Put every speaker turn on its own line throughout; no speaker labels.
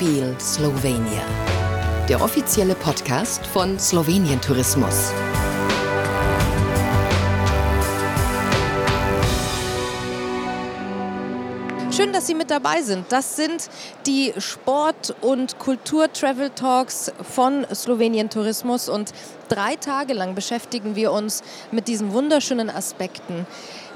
Feel Slovenia. Der offizielle Podcast von Slowenien Tourismus.
Schön, dass Sie mit dabei sind. Das sind die Sport- und Kultur-Travel-Talks von Slowenien Tourismus und drei Tage lang beschäftigen wir uns mit diesen wunderschönen Aspekten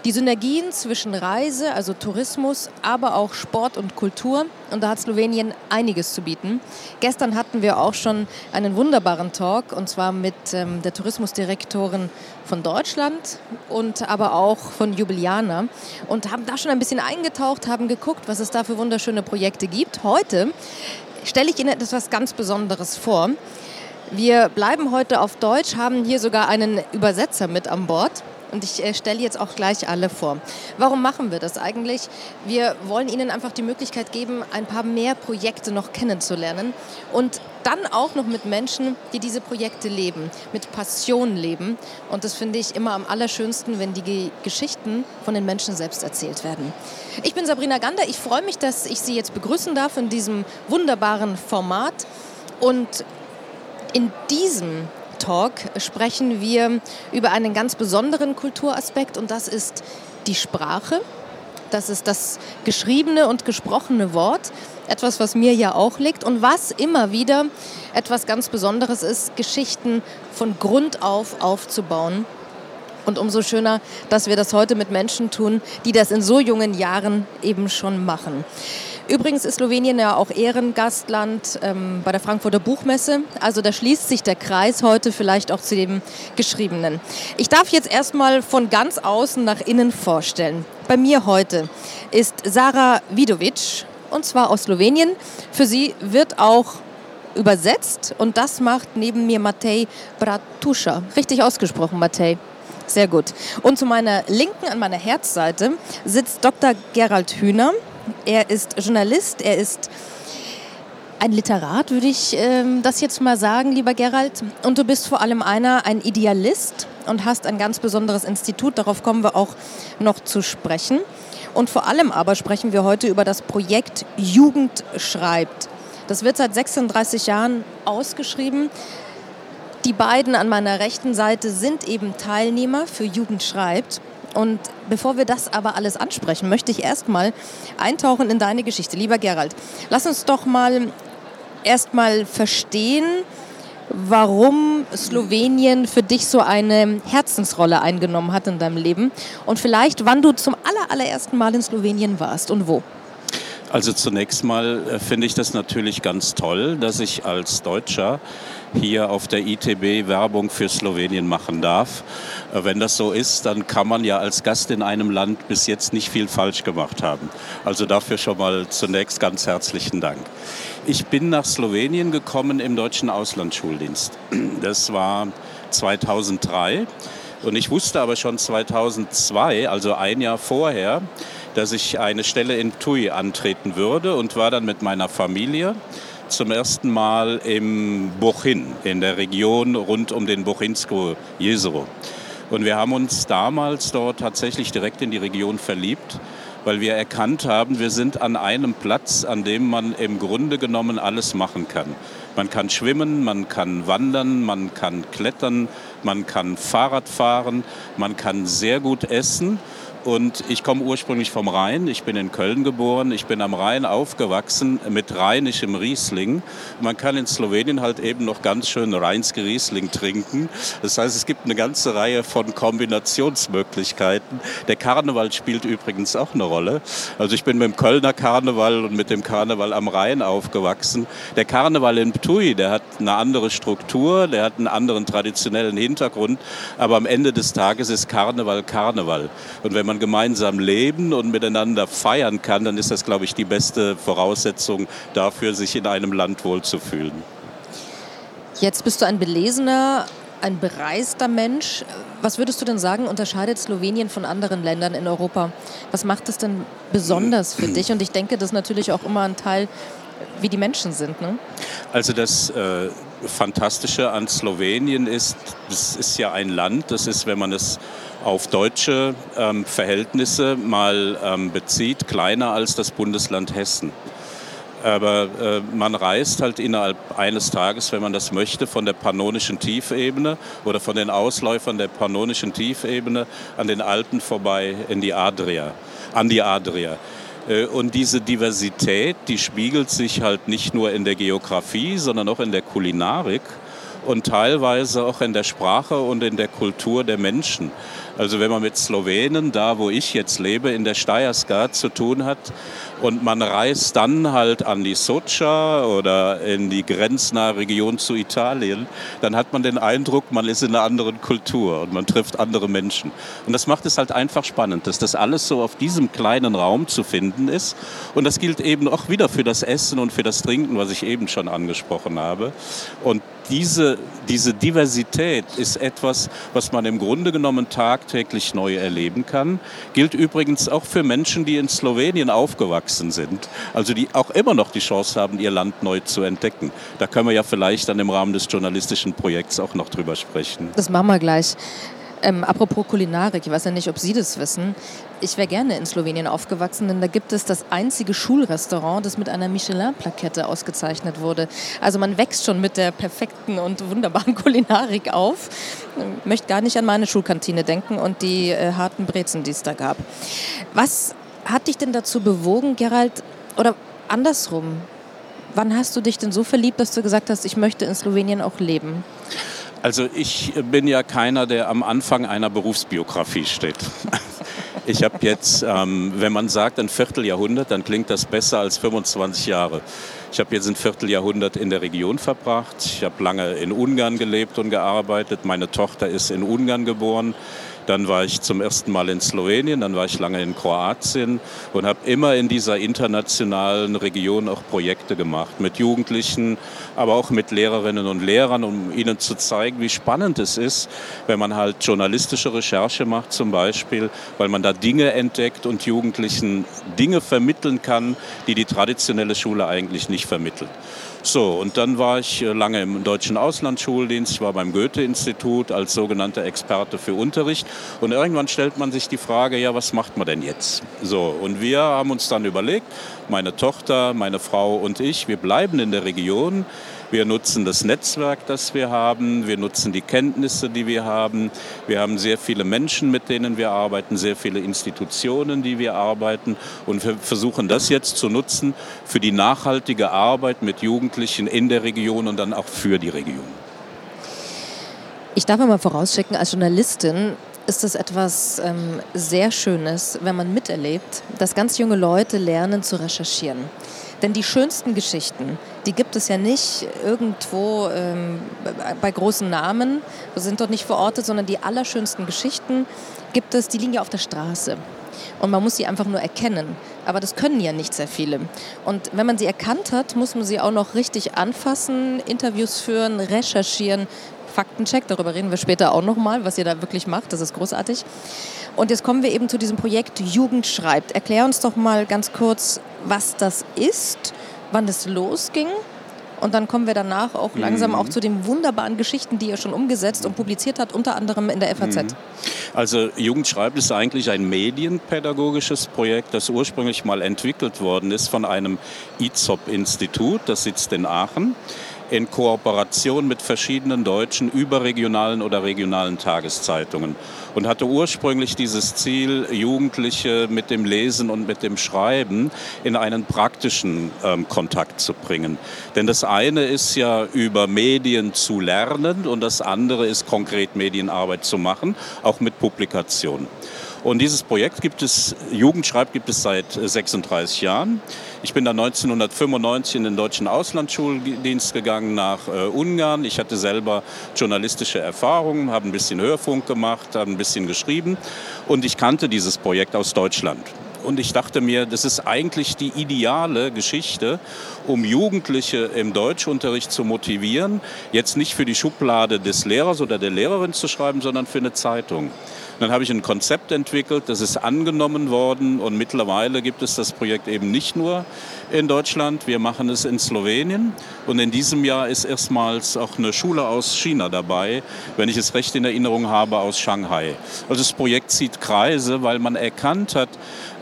die Synergien zwischen Reise, also Tourismus, aber auch Sport und Kultur. Und da hat Slowenien einiges zu bieten. Gestern hatten wir auch schon einen wunderbaren Talk und zwar mit ähm, der Tourismusdirektorin von Deutschland und aber auch von Jubiliana und haben da schon ein bisschen eingetaucht, haben geguckt, was es da für wunderschöne Projekte gibt. Heute stelle ich Ihnen etwas ganz Besonderes vor. Wir bleiben heute auf Deutsch, haben hier sogar einen Übersetzer mit an Bord. Und ich äh, stelle jetzt auch gleich alle vor. Warum machen wir das eigentlich? Wir wollen Ihnen einfach die Möglichkeit geben, ein paar mehr Projekte noch kennenzulernen und dann auch noch mit Menschen, die diese Projekte leben, mit Passion leben. Und das finde ich immer am allerschönsten, wenn die Geschichten von den Menschen selbst erzählt werden. Ich bin Sabrina Gander. Ich freue mich, dass ich Sie jetzt begrüßen darf in diesem wunderbaren Format. Und in diesem Talk sprechen wir über einen ganz besonderen Kulturaspekt und das ist die Sprache. Das ist das geschriebene und gesprochene Wort. Etwas, was mir ja auch liegt und was immer wieder etwas ganz Besonderes ist, Geschichten von Grund auf aufzubauen. Und umso schöner, dass wir das heute mit Menschen tun, die das in so jungen Jahren eben schon machen. Übrigens ist Slowenien ja auch Ehrengastland ähm, bei der Frankfurter Buchmesse. Also da schließt sich der Kreis heute vielleicht auch zu dem Geschriebenen. Ich darf jetzt erstmal von ganz außen nach innen vorstellen. Bei mir heute ist Sarah Vidovic und zwar aus Slowenien. Für sie wird auch übersetzt und das macht neben mir Matej Bratuscha. Richtig ausgesprochen, Matej. Sehr gut. Und zu meiner Linken, an meiner Herzseite, sitzt Dr. Gerald Hühner. Er ist Journalist, er ist ein Literat, würde ich ähm, das jetzt mal sagen, lieber Gerald. Und du bist vor allem einer, ein Idealist und hast ein ganz besonderes Institut. Darauf kommen wir auch noch zu sprechen. Und vor allem aber sprechen wir heute über das Projekt Jugend schreibt. Das wird seit 36 Jahren ausgeschrieben. Die beiden an meiner rechten Seite sind eben Teilnehmer für Jugend schreibt. Und bevor wir das aber alles ansprechen, möchte ich erstmal eintauchen in deine Geschichte. Lieber Gerald, lass uns doch mal erstmal verstehen, warum Slowenien für dich so eine Herzensrolle eingenommen hat in deinem Leben und vielleicht, wann du zum allerersten Mal in Slowenien warst und wo.
Also zunächst mal äh, finde ich das natürlich ganz toll, dass ich als Deutscher hier auf der ITB Werbung für Slowenien machen darf. Äh, wenn das so ist, dann kann man ja als Gast in einem Land bis jetzt nicht viel falsch gemacht haben. Also dafür schon mal zunächst ganz herzlichen Dank. Ich bin nach Slowenien gekommen im deutschen Auslandsschuldienst. Das war 2003. Und ich wusste aber schon 2002, also ein Jahr vorher, dass ich eine Stelle in TUI antreten würde und war dann mit meiner Familie zum ersten Mal im Buchin, in der Region rund um den Buchinsko Jezero. Und wir haben uns damals dort tatsächlich direkt in die Region verliebt, weil wir erkannt haben, wir sind an einem Platz, an dem man im Grunde genommen alles machen kann. Man kann schwimmen, man kann wandern, man kann klettern, man kann Fahrrad fahren, man kann sehr gut essen und ich komme ursprünglich vom Rhein. Ich bin in Köln geboren. Ich bin am Rhein aufgewachsen mit rheinischem Riesling. Man kann in Slowenien halt eben noch ganz schön rheinske Riesling trinken. Das heißt, es gibt eine ganze Reihe von Kombinationsmöglichkeiten. Der Karneval spielt übrigens auch eine Rolle. Also ich bin mit dem Kölner Karneval und mit dem Karneval am Rhein aufgewachsen. Der Karneval in Ptui, der hat eine andere Struktur, der hat einen anderen traditionellen Hintergrund. Aber am Ende des Tages ist Karneval Karneval. Und wenn man man gemeinsam leben und miteinander feiern kann, dann ist das, glaube ich, die beste Voraussetzung dafür, sich in einem Land wohlzufühlen.
Jetzt bist du ein belesener, ein bereister Mensch. Was würdest du denn sagen, unterscheidet Slowenien von anderen Ländern in Europa? Was macht es denn besonders für dich? Und ich denke, das ist natürlich auch immer ein Teil, wie die Menschen sind. Ne?
Also das äh, Fantastische an Slowenien ist, es ist ja ein Land, das ist, wenn man es auf deutsche ähm, Verhältnisse mal ähm, bezieht, kleiner als das Bundesland Hessen. Aber äh, man reist halt innerhalb eines Tages, wenn man das möchte, von der pannonischen Tiefebene oder von den Ausläufern der pannonischen Tiefebene an den Alpen vorbei in die Adria, an die Adria. Äh, und diese Diversität, die spiegelt sich halt nicht nur in der Geografie, sondern auch in der Kulinarik und teilweise auch in der Sprache und in der Kultur der Menschen. Also wenn man mit Slowenen, da wo ich jetzt lebe, in der Steierska zu tun hat und man reist dann halt an die Socha oder in die grenznahe Region zu Italien, dann hat man den Eindruck, man ist in einer anderen Kultur und man trifft andere Menschen. Und das macht es halt einfach spannend, dass das alles so auf diesem kleinen Raum zu finden ist. Und das gilt eben auch wieder für das Essen und für das Trinken, was ich eben schon angesprochen habe. Und diese, diese Diversität ist etwas, was man im Grunde genommen tagtäglich neu erleben kann. Gilt übrigens auch für Menschen, die in Slowenien aufgewachsen sind, also die auch immer noch die Chance haben, ihr Land neu zu entdecken. Da können wir ja vielleicht dann im Rahmen des journalistischen Projekts auch noch drüber sprechen.
Das machen wir gleich. Ähm, apropos Kulinarik, ich weiß ja nicht, ob Sie das wissen. Ich wäre gerne in Slowenien aufgewachsen, denn da gibt es das einzige Schulrestaurant, das mit einer Michelin-Plakette ausgezeichnet wurde. Also man wächst schon mit der perfekten und wunderbaren Kulinarik auf. Ich möchte gar nicht an meine Schulkantine denken und die äh, harten Brezen, die es da gab. Was hat dich denn dazu bewogen, Gerald, oder andersrum, wann hast du dich denn so verliebt, dass du gesagt hast, ich möchte in Slowenien auch leben?
Also ich bin ja keiner, der am Anfang einer Berufsbiografie steht. Ich habe jetzt, ähm, wenn man sagt ein Vierteljahrhundert, dann klingt das besser als 25 Jahre. Ich habe jetzt ein Vierteljahrhundert in der Region verbracht. Ich habe lange in Ungarn gelebt und gearbeitet. Meine Tochter ist in Ungarn geboren. Dann war ich zum ersten Mal in Slowenien, dann war ich lange in Kroatien und habe immer in dieser internationalen Region auch Projekte gemacht mit Jugendlichen, aber auch mit Lehrerinnen und Lehrern, um ihnen zu zeigen, wie spannend es ist, wenn man halt journalistische Recherche macht zum Beispiel, weil man da Dinge entdeckt und Jugendlichen Dinge vermitteln kann, die die traditionelle Schule eigentlich nicht vermittelt. So, und dann war ich äh, lange im deutschen Auslandsschuldienst. Ich war beim Goethe-Institut als sogenannter Experte für Unterricht. Und irgendwann stellt man sich die Frage, ja, was macht man denn jetzt? So, und wir haben uns dann überlegt, meine Tochter, meine Frau und ich, wir bleiben in der Region. Wir nutzen das Netzwerk, das wir haben. Wir nutzen die Kenntnisse, die wir haben. Wir haben sehr viele Menschen, mit denen wir arbeiten, sehr viele Institutionen, die wir arbeiten. Und wir versuchen das jetzt zu nutzen für die nachhaltige Arbeit mit Jugendlichen in der Region und dann auch für die Region.
Ich darf mal vorausschicken, als Journalistin ist es etwas ähm, sehr Schönes, wenn man miterlebt, dass ganz junge Leute lernen zu recherchieren. Denn die schönsten Geschichten, die gibt es ja nicht irgendwo ähm, bei großen Namen, sind dort nicht verortet, sondern die allerschönsten Geschichten gibt es, die liegen ja auf der Straße. Und man muss sie einfach nur erkennen. Aber das können ja nicht sehr viele. Und wenn man sie erkannt hat, muss man sie auch noch richtig anfassen, Interviews führen, recherchieren, Faktencheck, darüber reden wir später auch nochmal, was ihr da wirklich macht, das ist großartig. Und jetzt kommen wir eben zu diesem Projekt Jugend schreibt. Erklär uns doch mal ganz kurz, was das ist, wann es losging und dann kommen wir danach auch langsam mhm. auch zu den wunderbaren Geschichten, die ihr schon umgesetzt und publiziert habt, unter anderem in der FAZ. Mhm.
Also Jugend schreibt ist eigentlich ein medienpädagogisches Projekt, das ursprünglich mal entwickelt worden ist von einem IZOP-Institut, das sitzt in Aachen in Kooperation mit verschiedenen deutschen überregionalen oder regionalen Tageszeitungen und hatte ursprünglich dieses Ziel, Jugendliche mit dem Lesen und mit dem Schreiben in einen praktischen ähm, Kontakt zu bringen. Denn das eine ist ja über Medien zu lernen und das andere ist konkret Medienarbeit zu machen, auch mit Publikationen. Und dieses Projekt gibt es, Jugendschreib gibt es seit 36 äh, Jahren. Ich bin dann 1995 in den deutschen Auslandsschuldienst gegangen nach äh, Ungarn. Ich hatte selber journalistische Erfahrungen, habe ein bisschen Hörfunk gemacht, habe ein bisschen geschrieben und ich kannte dieses Projekt aus Deutschland. Und ich dachte mir, das ist eigentlich die ideale Geschichte, um Jugendliche im Deutschunterricht zu motivieren, jetzt nicht für die Schublade des Lehrers oder der Lehrerin zu schreiben, sondern für eine Zeitung. Dann habe ich ein Konzept entwickelt, das ist angenommen worden und mittlerweile gibt es das Projekt eben nicht nur in Deutschland, wir machen es in Slowenien und in diesem Jahr ist erstmals auch eine Schule aus China dabei, wenn ich es recht in Erinnerung habe, aus Shanghai. Also das Projekt zieht Kreise, weil man erkannt hat,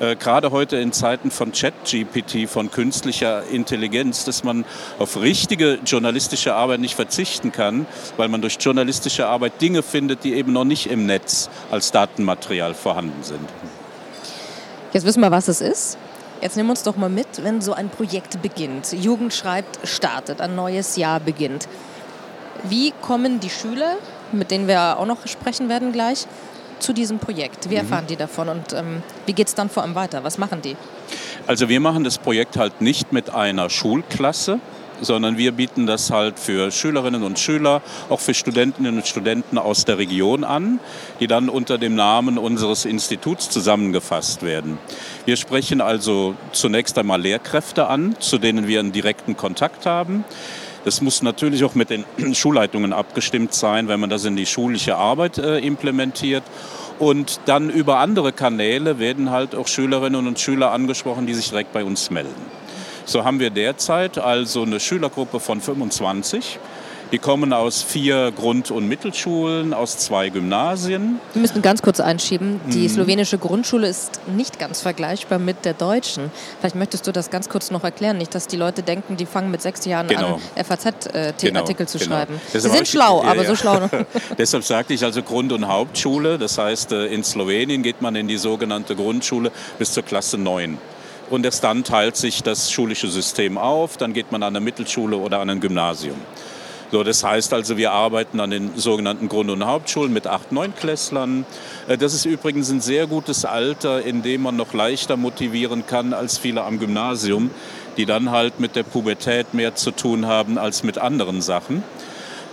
äh, gerade heute in Zeiten von Chat-GPT, von künstlicher Intelligenz, dass man auf richtige journalistische Arbeit nicht verzichten kann, weil man durch journalistische Arbeit Dinge findet, die eben noch nicht im Netz als Datenmaterial vorhanden sind.
Jetzt wissen wir, was es ist. Jetzt nehmen wir uns doch mal mit, wenn so ein Projekt beginnt. Jugend schreibt, startet, ein neues Jahr beginnt. Wie kommen die Schüler, mit denen wir auch noch sprechen werden gleich, zu diesem Projekt? Wie mhm. erfahren mhm. die davon und ähm, wie geht es dann vor allem weiter? Was machen die?
Also wir machen das Projekt halt nicht mit einer Schulklasse, sondern wir bieten das halt für Schülerinnen und Schüler, auch für Studentinnen und Studenten aus der Region an, die dann unter dem Namen unseres Instituts zusammengefasst werden. Wir sprechen also zunächst einmal Lehrkräfte an, zu denen wir einen direkten Kontakt haben. Das muss natürlich auch mit den Schulleitungen abgestimmt sein, wenn man das in die schulische Arbeit äh, implementiert. Und dann über andere Kanäle werden halt auch Schülerinnen und Schüler angesprochen, die sich direkt bei uns melden. So haben wir derzeit also eine Schülergruppe von 25. Die kommen aus vier Grund- und Mittelschulen, aus zwei Gymnasien.
Wir müssen ganz kurz einschieben, die mhm. slowenische Grundschule ist nicht ganz vergleichbar mit der deutschen. Vielleicht möchtest du das ganz kurz noch erklären, nicht, dass die Leute denken, die fangen mit sechs Jahren genau. an, FAZ-Artikel äh, genau, zu genau. schreiben. Sie sind schlau, aber ja, so schlau.
Deshalb sagte ich also Grund- und Hauptschule. Das heißt, äh, in Slowenien geht man in die sogenannte Grundschule bis zur Klasse 9. Und erst dann teilt sich das schulische System auf. Dann geht man an eine Mittelschule oder an ein Gymnasium. So, das heißt also, wir arbeiten an den sogenannten Grund- und Hauptschulen mit acht, neun Klässlern. Äh, das ist übrigens ein sehr gutes Alter, in dem man noch leichter motivieren kann als viele am Gymnasium, die dann halt mit der Pubertät mehr zu tun haben als mit anderen Sachen.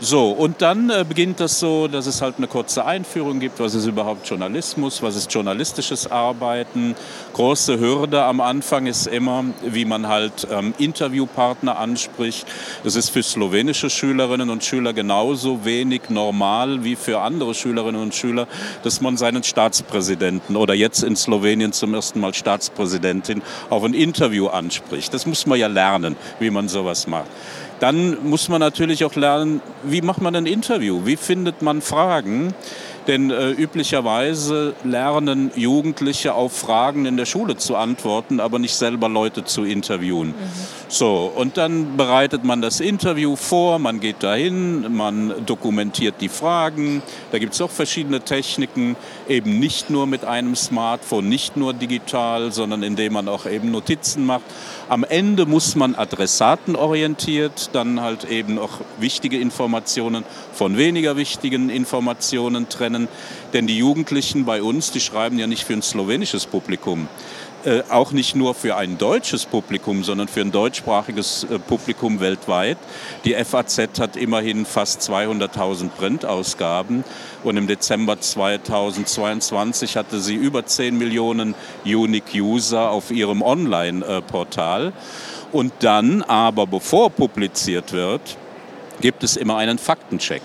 So, und dann äh, beginnt das so, dass es halt eine kurze Einführung gibt, was ist überhaupt Journalismus, was ist journalistisches Arbeiten. Große Hürde am Anfang ist immer, wie man halt ähm, Interviewpartner anspricht. Das ist für slowenische Schülerinnen und Schüler genauso wenig normal wie für andere Schülerinnen und Schüler, dass man seinen Staatspräsidenten oder jetzt in Slowenien zum ersten Mal Staatspräsidentin auf ein Interview anspricht. Das muss man ja lernen, wie man sowas macht. Dann muss man natürlich auch lernen, wie macht man ein Interview? Wie findet man Fragen? Denn äh, üblicherweise lernen Jugendliche auf Fragen in der Schule zu antworten, aber nicht selber Leute zu interviewen. Mhm. So, und dann bereitet man das Interview vor, man geht dahin, man dokumentiert die Fragen. Da gibt es auch verschiedene Techniken, eben nicht nur mit einem Smartphone, nicht nur digital, sondern indem man auch eben Notizen macht. Am Ende muss man adressatenorientiert dann halt eben auch wichtige Informationen von weniger wichtigen Informationen trennen. Denn die Jugendlichen bei uns, die schreiben ja nicht für ein slowenisches Publikum, äh, auch nicht nur für ein deutsches Publikum, sondern für ein deutschsprachiges äh, Publikum weltweit. Die FAZ hat immerhin fast 200.000 Printausgaben und im Dezember 2022 hatte sie über 10 Millionen Unique User auf ihrem Online-Portal. Und dann aber, bevor publiziert wird, gibt es immer einen Faktencheck.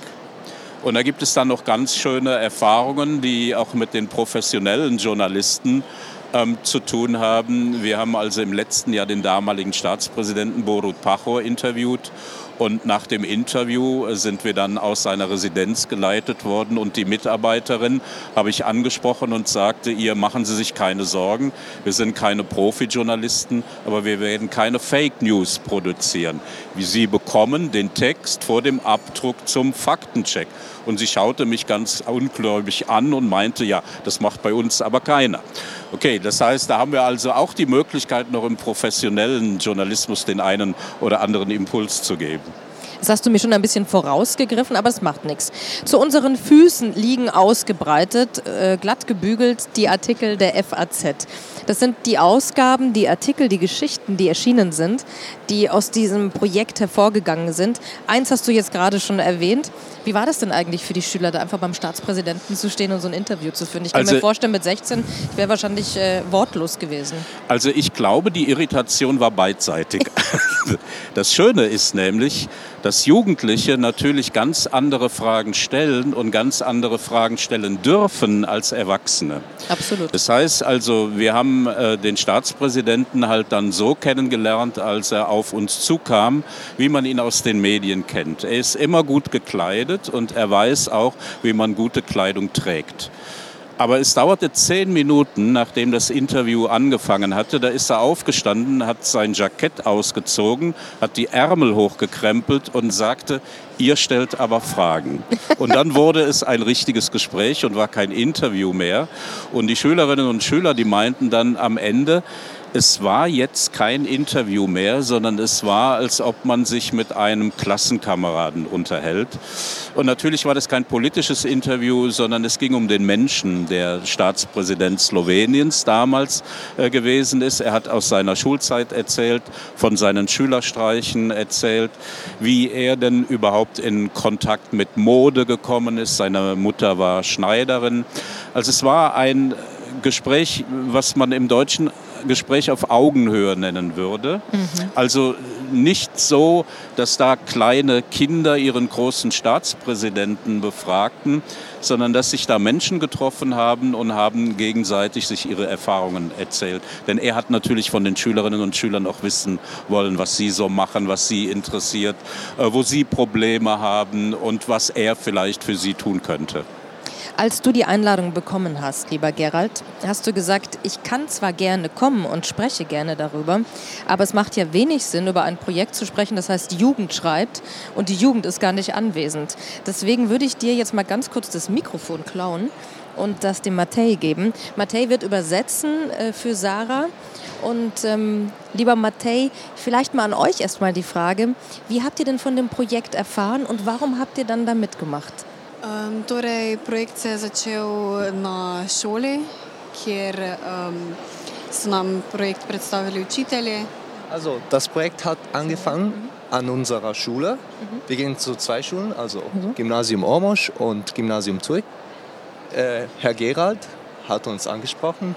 Und da gibt es dann noch ganz schöne Erfahrungen, die auch mit den professionellen Journalisten ähm, zu tun haben. Wir haben also im letzten Jahr den damaligen Staatspräsidenten Borut Pachor interviewt und nach dem Interview sind wir dann aus seiner Residenz geleitet worden und die Mitarbeiterin habe ich angesprochen und sagte ihr, machen Sie sich keine Sorgen, wir sind keine Profi-Journalisten, aber wir werden keine Fake News produzieren. Sie bekommen den Text vor dem Abdruck zum Faktencheck. Und sie schaute mich ganz ungläubig an und meinte, ja, das macht bei uns aber keiner. Okay, das heißt, da haben wir also auch die Möglichkeit, noch im professionellen Journalismus den einen oder anderen Impuls zu geben.
Das hast du mir schon ein bisschen vorausgegriffen, aber es macht nichts. Zu unseren Füßen liegen ausgebreitet, äh, glatt gebügelt, die Artikel der FAZ. Das sind die Ausgaben, die Artikel, die Geschichten, die erschienen sind, die aus diesem Projekt hervorgegangen sind. Eins hast du jetzt gerade schon erwähnt. Wie war das denn eigentlich für die Schüler, da einfach beim Staatspräsidenten zu stehen und so ein Interview zu führen? Ich kann also, mir vorstellen, mit 16, ich wäre wahrscheinlich äh, wortlos gewesen.
Also ich glaube, die Irritation war beidseitig. das Schöne ist nämlich, dass Jugendliche natürlich ganz andere Fragen stellen und ganz andere Fragen stellen dürfen als Erwachsene.
Absolut.
Das heißt also, wir haben äh, den Staatspräsidenten halt dann so kennengelernt, als er auf uns zukam, wie man ihn aus den Medien kennt. Er ist immer gut gekleidet und er weiß auch, wie man gute Kleidung trägt. Aber es dauerte zehn Minuten, nachdem das Interview angefangen hatte. Da ist er aufgestanden, hat sein Jackett ausgezogen, hat die Ärmel hochgekrempelt und sagte, ihr stellt aber Fragen. Und dann wurde es ein richtiges Gespräch und war kein Interview mehr. Und die Schülerinnen und Schüler, die meinten dann am Ende, es war jetzt kein Interview mehr, sondern es war, als ob man sich mit einem Klassenkameraden unterhält. Und natürlich war das kein politisches Interview, sondern es ging um den Menschen, der Staatspräsident Sloweniens damals äh, gewesen ist. Er hat aus seiner Schulzeit erzählt, von seinen Schülerstreichen erzählt, wie er denn überhaupt in Kontakt mit Mode gekommen ist. Seine Mutter war Schneiderin. Also es war ein Gespräch, was man im Deutschen Gespräch auf Augenhöhe nennen würde. Mhm. Also nicht so, dass da kleine Kinder ihren großen Staatspräsidenten befragten, sondern dass sich da Menschen getroffen haben und haben gegenseitig sich ihre Erfahrungen erzählt. Denn er hat natürlich von den Schülerinnen und Schülern auch wissen wollen, was sie so machen, was sie interessiert, äh, wo sie Probleme haben und was er vielleicht für sie tun könnte.
Als du die Einladung bekommen hast, lieber Gerald, hast du gesagt, ich kann zwar gerne kommen und spreche gerne darüber, aber es macht ja wenig Sinn, über ein Projekt zu sprechen, das heißt Jugend schreibt und die Jugend ist gar nicht anwesend. Deswegen würde ich dir jetzt mal ganz kurz das Mikrofon klauen und das dem Matej geben. Matej wird übersetzen äh, für Sarah. Und ähm, lieber Matej, vielleicht mal an euch erstmal die Frage, wie habt ihr denn von dem Projekt erfahren und warum habt ihr dann da mitgemacht?
Um, torej, projekt se je začel na šoli, kjer um, so nam projekt predstavili učitelji.
Also, das Projekt hat angefangen mhm. an unserer Schule. Mhm. Wir gehen zu zwei Schulen, also mhm. Gymnasium Ormosch und Gymnasium Zurich. Äh, Herr Gerald hat uns angesprochen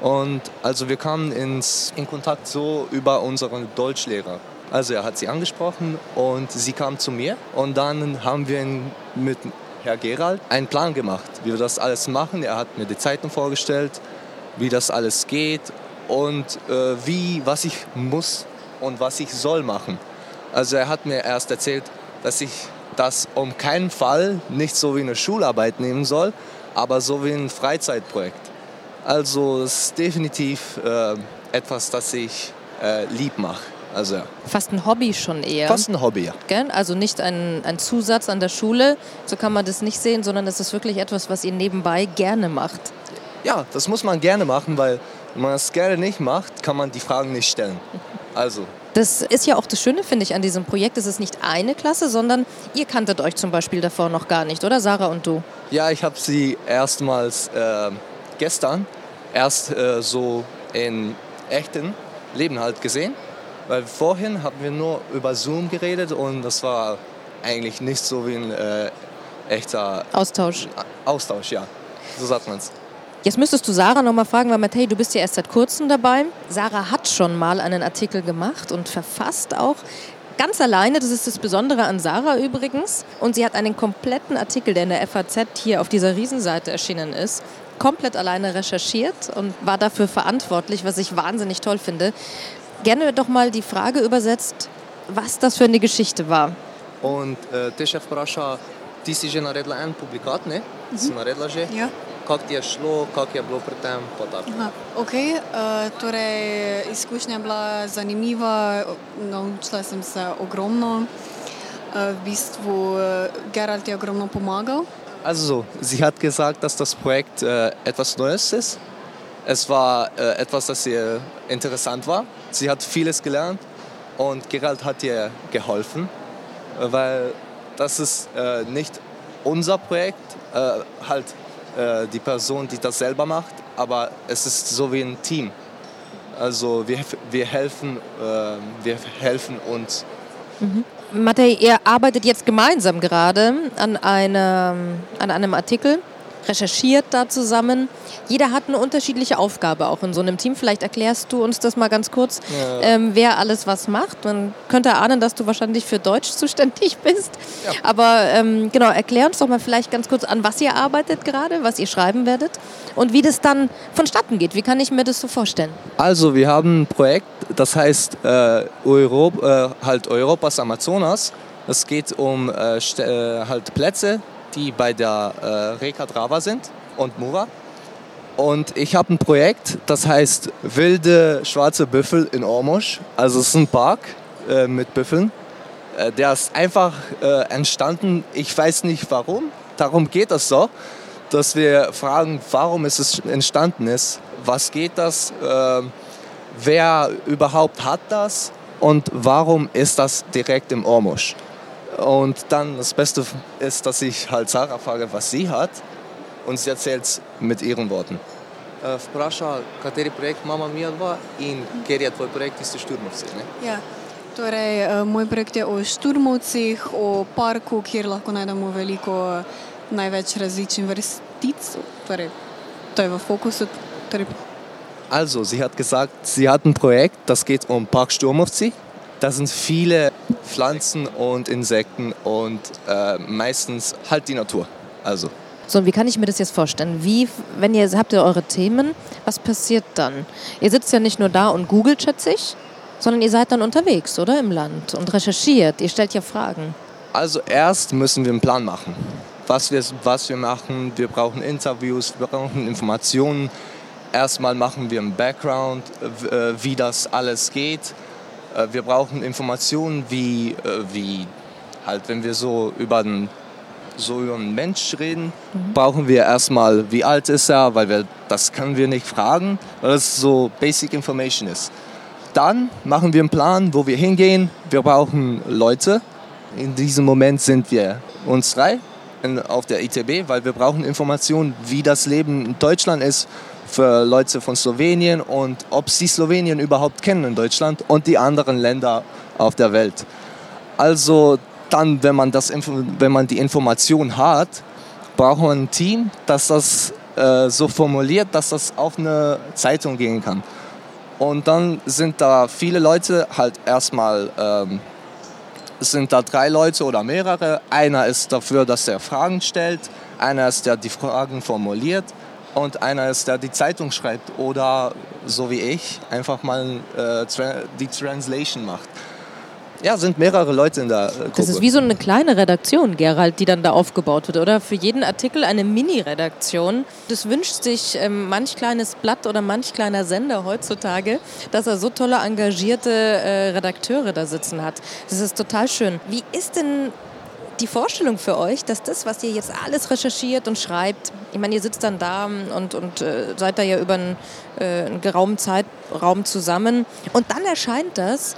und also wir kamen ins, in Kontakt so über unseren Deutschlehrer. Also er hat sie angesprochen und sie kam zu mir und dann haben wir ihn mit Herr Gerald, einen Plan gemacht, wie wir das alles machen. Er hat mir die Zeiten vorgestellt, wie das alles geht und äh, wie, was ich muss und was ich soll machen. Also er hat mir erst erzählt, dass ich das um keinen Fall nicht so wie eine Schularbeit nehmen soll, aber so wie ein Freizeitprojekt. Also es ist definitiv äh, etwas, das ich äh, lieb mache. Also ja.
Fast ein Hobby schon eher.
Fast ein Hobby, ja.
Gell? Also nicht ein, ein Zusatz an der Schule, so kann man das nicht sehen, sondern es ist wirklich etwas, was ihr nebenbei gerne macht.
Ja, das muss man gerne machen, weil wenn man es gerne nicht macht, kann man die Fragen nicht stellen. Also.
Das ist ja auch das Schöne, finde ich, an diesem Projekt. Es ist nicht eine Klasse, sondern ihr kanntet euch zum Beispiel davor noch gar nicht, oder Sarah und du?
Ja, ich habe sie erstmals äh, gestern erst äh, so in echten Leben halt gesehen. Weil vorhin haben wir nur über Zoom geredet und das war eigentlich nicht so wie ein äh, echter
Austausch.
Austausch, ja. So sagt man es.
Jetzt müsstest du Sarah noch mal fragen, weil Matthäi, du bist ja erst seit kurzem dabei. Sarah hat schon mal einen Artikel gemacht und verfasst auch. Ganz alleine, das ist das Besondere an Sarah übrigens. Und sie hat einen kompletten Artikel, der in der FAZ hier auf dieser Riesenseite erschienen ist, komplett alleine recherchiert und war dafür verantwortlich, was ich wahnsinnig toll finde gerne doch mal die Frage übersetzt, was das für eine Geschichte war.
Und äh, te še vpraša, ti si že naredila en publikat, ne? Mhm. Si?
Ja.
Kako ti je šlo, kako je bilo pri tem?
Ok, äh, torej izkušnja je bila zanimiva, naučila sem se ogromno. Uh, bistvu äh, Gerald je ogromno pomagal.
Also, sie hat gesagt, dass das Projekt äh, etwas Neues ist. Es war äh, etwas, das sehr interessant war. Sie hat vieles gelernt und Gerald hat ihr geholfen, weil das ist äh, nicht unser Projekt, äh, halt äh, die Person, die das selber macht, aber es ist so wie ein Team. Also wir, wir, helfen, äh, wir helfen uns.
Mhm. Matej, ihr arbeitet jetzt gemeinsam gerade an, eine, an einem Artikel recherchiert da zusammen. Jeder hat eine unterschiedliche Aufgabe auch in so einem Team. Vielleicht erklärst du uns das mal ganz kurz, ja. ähm, wer alles was macht. Man könnte ahnen, dass du wahrscheinlich für Deutsch zuständig bist. Ja. Aber ähm, genau, erklär uns doch mal vielleicht ganz kurz, an was ihr arbeitet gerade, was ihr schreiben werdet und wie das dann vonstatten geht. Wie kann ich mir das so vorstellen?
Also wir haben ein Projekt, das heißt äh, Europ, äh, halt Europas Amazonas. Es geht um äh, äh halt Plätze, die bei der äh, Reka Drava sind und Mura. Und ich habe ein Projekt, das heißt Wilde Schwarze Büffel in Ormosch. Also es ist ein Park äh, mit Büffeln. Äh, der ist einfach äh, entstanden, ich weiß nicht warum. Darum geht es so, dass wir fragen, warum ist es entstanden ist, was geht das, ähm, wer überhaupt hat das und warum ist das direkt im Ormosch. Und dann das Beste ist, dass ich halt Sarah frage, was sie hat. Und sie erzählt es mit ihren Worten. Впраша, kateri projekt mama mia dva in ker je tvoj projekt isto Šturmovci, ne?
Ja. Torej, moj projekt je o Šturmovcih, o parku, kjer lahko najdemo veliko največ različnih vrstic. Torej, to je v fokusu. Torej.
Also, sie hat gesagt, sie hat ein Projekt, das geht um Park Sturmovci. Da sind viele Pflanzen und Insekten und äh, meistens halt die Natur. Also.
So, und wie kann ich mir das jetzt vorstellen? Wie, wenn ihr habt ihr eure Themen, was passiert dann? Ihr sitzt ja nicht nur da und googelt, schätze ich, sondern ihr seid dann unterwegs, oder? Im Land und recherchiert. Ihr stellt ja Fragen.
Also erst müssen wir einen Plan machen. Was wir, was wir machen, wir brauchen Interviews, wir brauchen Informationen. Erstmal machen wir einen Background, äh, wie das alles geht wir brauchen Informationen, wie, äh, wie halt, wenn wir so über einen, so über einen Mensch reden, mhm. brauchen wir erstmal, wie alt ist er, weil wir, das können wir nicht fragen, weil das so Basic Information ist. Dann machen wir einen Plan, wo wir hingehen. Wir brauchen Leute. In diesem Moment sind wir uns drei auf der ITB, weil wir brauchen Informationen, wie das Leben in Deutschland ist, für Leute von Slowenien und ob sie Slowenien überhaupt kennen in Deutschland und die anderen Länder auf der Welt. Also dann, wenn man, das, wenn man die Information hat, braucht man ein Team, das das äh, so formuliert, dass das auf eine Zeitung gehen kann. Und dann sind da viele Leute halt erstmal, ähm, sind da drei Leute oder mehrere. Einer ist dafür, dass er Fragen stellt, einer ist, der die Fragen formuliert und einer ist, der die Zeitung schreibt oder so wie ich einfach mal äh, die Translation macht. Ja, sind mehrere Leute in der äh, Gruppe.
Das ist wie so eine kleine Redaktion, Gerald, die dann da aufgebaut wird, oder? Für jeden Artikel eine Mini-Redaktion. Das wünscht sich ähm, manch kleines Blatt oder manch kleiner Sender heutzutage, dass er so tolle, engagierte äh, Redakteure da sitzen hat. Das ist total schön. Wie ist denn die Vorstellung für euch, dass das, was ihr jetzt alles recherchiert und schreibt, ich meine, ihr sitzt dann da und, und äh, seid da ja über einen, äh, einen geraumen Zeitraum zusammen und dann erscheint das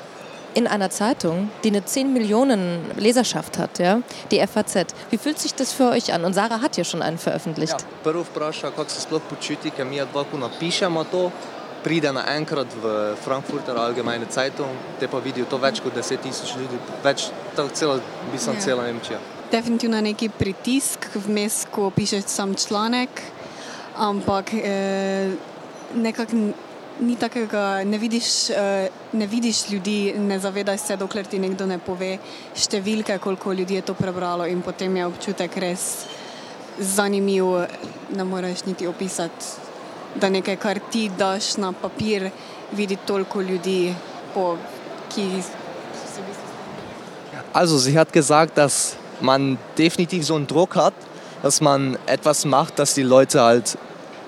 in einer Zeitung, die eine 10 Millionen Leserschaft hat, ja, die FAZ. Wie fühlt sich das für euch an? Und Sarah hat ja schon einen veröffentlicht. Ja,
prvo vpraša, kako se sploh počutite, mi dva, napišemo to, pride naenkrat v Frankfurter Allgemeine Zeitung, te pa vidijo to več kot 10 tisoč ljudi, več, celo, mislim, yeah. cela Nemčija.
Definitivno je neki pritisk vmes, ko pišeš sam članek, ampak eh, nekako ni takega, ne vidiš, eh, ne vidiš ljudi, ne zavedaš se, dokler ti nekdo ne pove številke, koliko ljudi je to prebralo in potem je občutek res zanimiv, ne moreš niti opisati da nekaj, kar ti daš na papir, vidi toliko ljudi, po, ki se
Also, sie hat gesagt, dass man definitiv so einen Druck hat, dass man etwas macht, das die Leute halt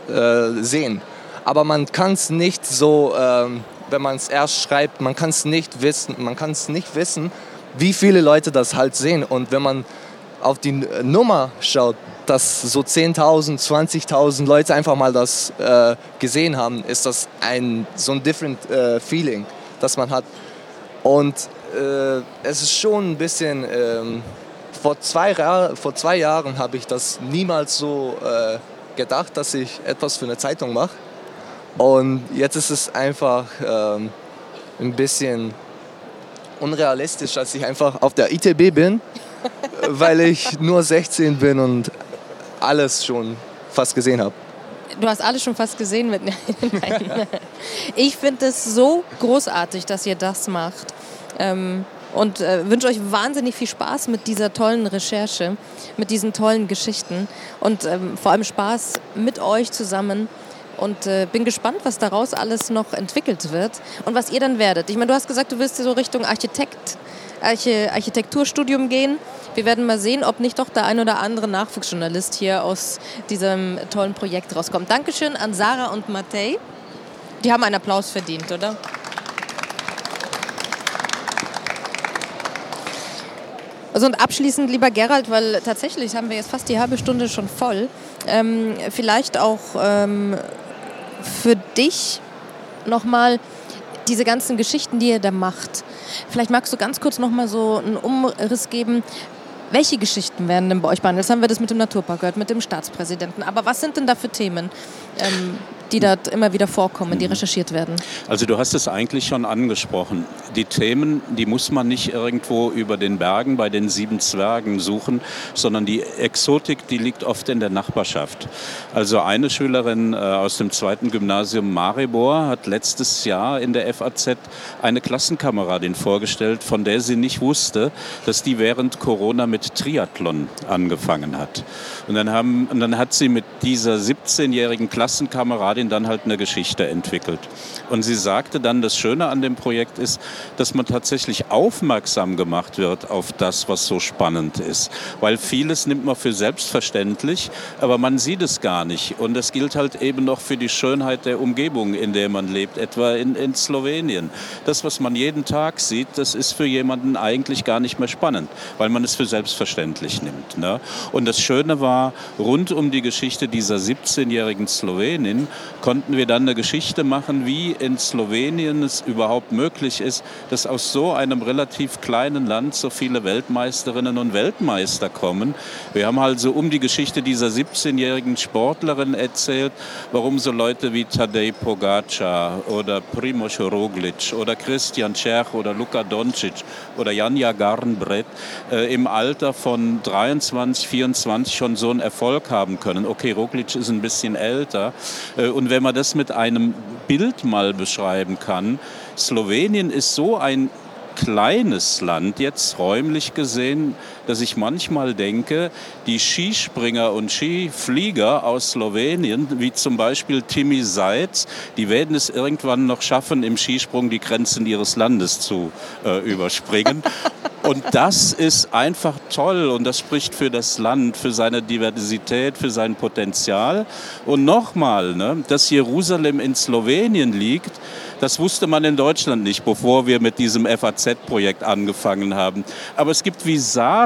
äh, sehen. Aber man kann es nicht so, äh, wenn man es erst schreibt, man kann es nicht wissen, man kann es nicht wissen, wie viele Leute das halt sehen. Und wenn man auf die Nummer schaut, dass so 10.000, 20.000 Leute einfach mal das äh, gesehen haben, ist das ein so ein different äh, Feeling, das man hat. Und äh, es ist schon ein bisschen, ähm, vor, zwei vor zwei Jahren habe ich das niemals so äh, gedacht, dass ich etwas für eine Zeitung mache. Und jetzt ist es einfach ähm, ein bisschen unrealistisch, dass ich einfach auf der ITB bin, weil ich nur 16 bin und alles schon fast gesehen habe.
Du hast alles schon fast gesehen mit. Nein. Ich finde es so großartig, dass ihr das macht. Ähm, und äh, wünsche euch wahnsinnig viel Spaß mit dieser tollen Recherche, mit diesen tollen Geschichten und ähm, vor allem Spaß mit euch zusammen. Und äh, bin gespannt, was daraus alles noch entwickelt wird und was ihr dann werdet. Ich meine, du hast gesagt, du willst so Richtung Architekt, Arche, Architekturstudium gehen. Wir werden mal sehen, ob nicht doch der ein oder andere Nachwuchsjournalist hier aus diesem tollen Projekt rauskommt. Dankeschön an Sarah und Matej. Die haben einen Applaus verdient, oder? Also und abschließend, lieber Gerald, weil tatsächlich haben wir jetzt fast die halbe Stunde schon voll, ähm, vielleicht auch ähm, für dich nochmal diese ganzen Geschichten, die ihr da macht. Vielleicht magst du ganz kurz nochmal so einen Umriss geben. Welche Geschichten werden denn bei euch behandelt? Jetzt haben wir das mit dem Naturpark gehört, mit dem Staatspräsidenten. Aber was sind denn da für Themen? Ähm, die dort immer wieder vorkommen, die recherchiert werden?
Also du hast es eigentlich schon angesprochen. Die Themen, die muss man nicht irgendwo über den Bergen bei den sieben Zwergen suchen, sondern die Exotik, die liegt oft in der Nachbarschaft. Also eine Schülerin äh, aus dem zweiten Gymnasium Maribor hat letztes Jahr in der FAZ eine Klassenkameradin vorgestellt, von der sie nicht wusste, dass die während Corona mit Triathlon angefangen hat. Und dann, haben, und dann hat sie mit dieser 17-jährigen Klassenkameradin Kameradin dann halt eine Geschichte entwickelt. Und sie sagte dann, das Schöne an dem Projekt ist, dass man tatsächlich aufmerksam gemacht wird auf das, was so spannend ist. Weil vieles nimmt man für selbstverständlich, aber man sieht es gar nicht. Und das gilt halt eben noch für die Schönheit der Umgebung, in der man lebt, etwa in, in Slowenien. Das, was man jeden Tag sieht, das ist für jemanden eigentlich gar nicht mehr spannend, weil man es für selbstverständlich nimmt. Ne? Und das Schöne war, rund um die Geschichte dieser 17-jährigen Slowenin konnten wir dann eine Geschichte machen, wie in Slowenien es überhaupt möglich ist, dass aus so einem relativ kleinen Land so viele Weltmeisterinnen und Weltmeister kommen. Wir haben also um die Geschichte dieser 17-jährigen Sportlerin erzählt, warum so Leute wie Tadej Pogacar oder Primoz Roglic oder Christian Czech oder Luka Doncic oder Janja Garnbrett äh, im Alter von 23, 24 schon so einen Erfolg haben können. Okay, Roglic ist ein bisschen älter, äh, und wenn man das mit einem Bild mal beschreiben kann, Slowenien ist so ein kleines Land jetzt räumlich gesehen, dass ich manchmal denke, die Skispringer und Skiflieger aus Slowenien, wie zum Beispiel Timmy Seitz, die werden es irgendwann noch schaffen, im Skisprung die Grenzen ihres Landes zu äh, überspringen. Und das ist einfach toll und das spricht für das Land, für seine Diversität, für sein Potenzial. Und nochmal, ne, dass Jerusalem in Slowenien liegt, das wusste man in Deutschland nicht, bevor wir mit diesem FAZ-Projekt angefangen haben. Aber es gibt wie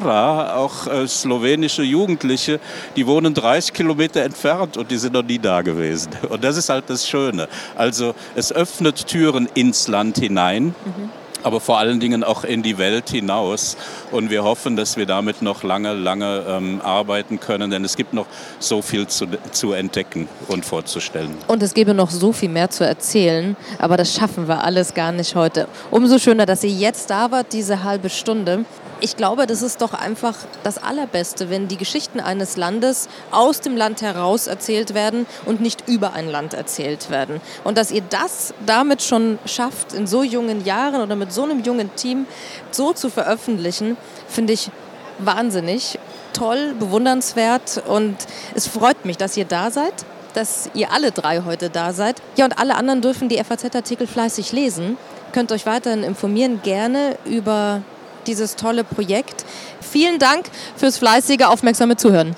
Sarah auch äh, slowenische Jugendliche, die wohnen 30 Kilometer entfernt und die sind noch nie da gewesen. Und das ist halt das Schöne. Also es öffnet Türen ins Land hinein. Mhm aber vor allen Dingen auch in die Welt hinaus. Und wir hoffen, dass wir damit noch lange, lange ähm, arbeiten können, denn es gibt noch so viel zu, zu entdecken und vorzustellen.
Und es gäbe noch so viel mehr zu erzählen, aber das schaffen wir alles gar nicht heute. Umso schöner, dass ihr jetzt da wart, diese halbe Stunde ich glaube, das ist doch einfach das Allerbeste, wenn die Geschichten eines Landes aus dem Land heraus erzählt werden und nicht über ein Land erzählt werden. Und dass ihr das damit schon schafft, in so jungen Jahren oder mit so einem jungen Team so zu veröffentlichen, finde ich wahnsinnig toll, bewundernswert und es freut mich, dass ihr da seid dass ihr alle drei heute da seid. Ja, und alle anderen dürfen die FAZ-Artikel fleißig lesen. Könnt euch weiterhin informieren, gerne über dieses tolle Projekt. Vielen Dank fürs fleißige, aufmerksame Zuhören.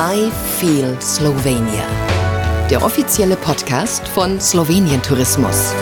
I Feel Slovenia. Der offizielle Podcast von Slowenien Tourismus.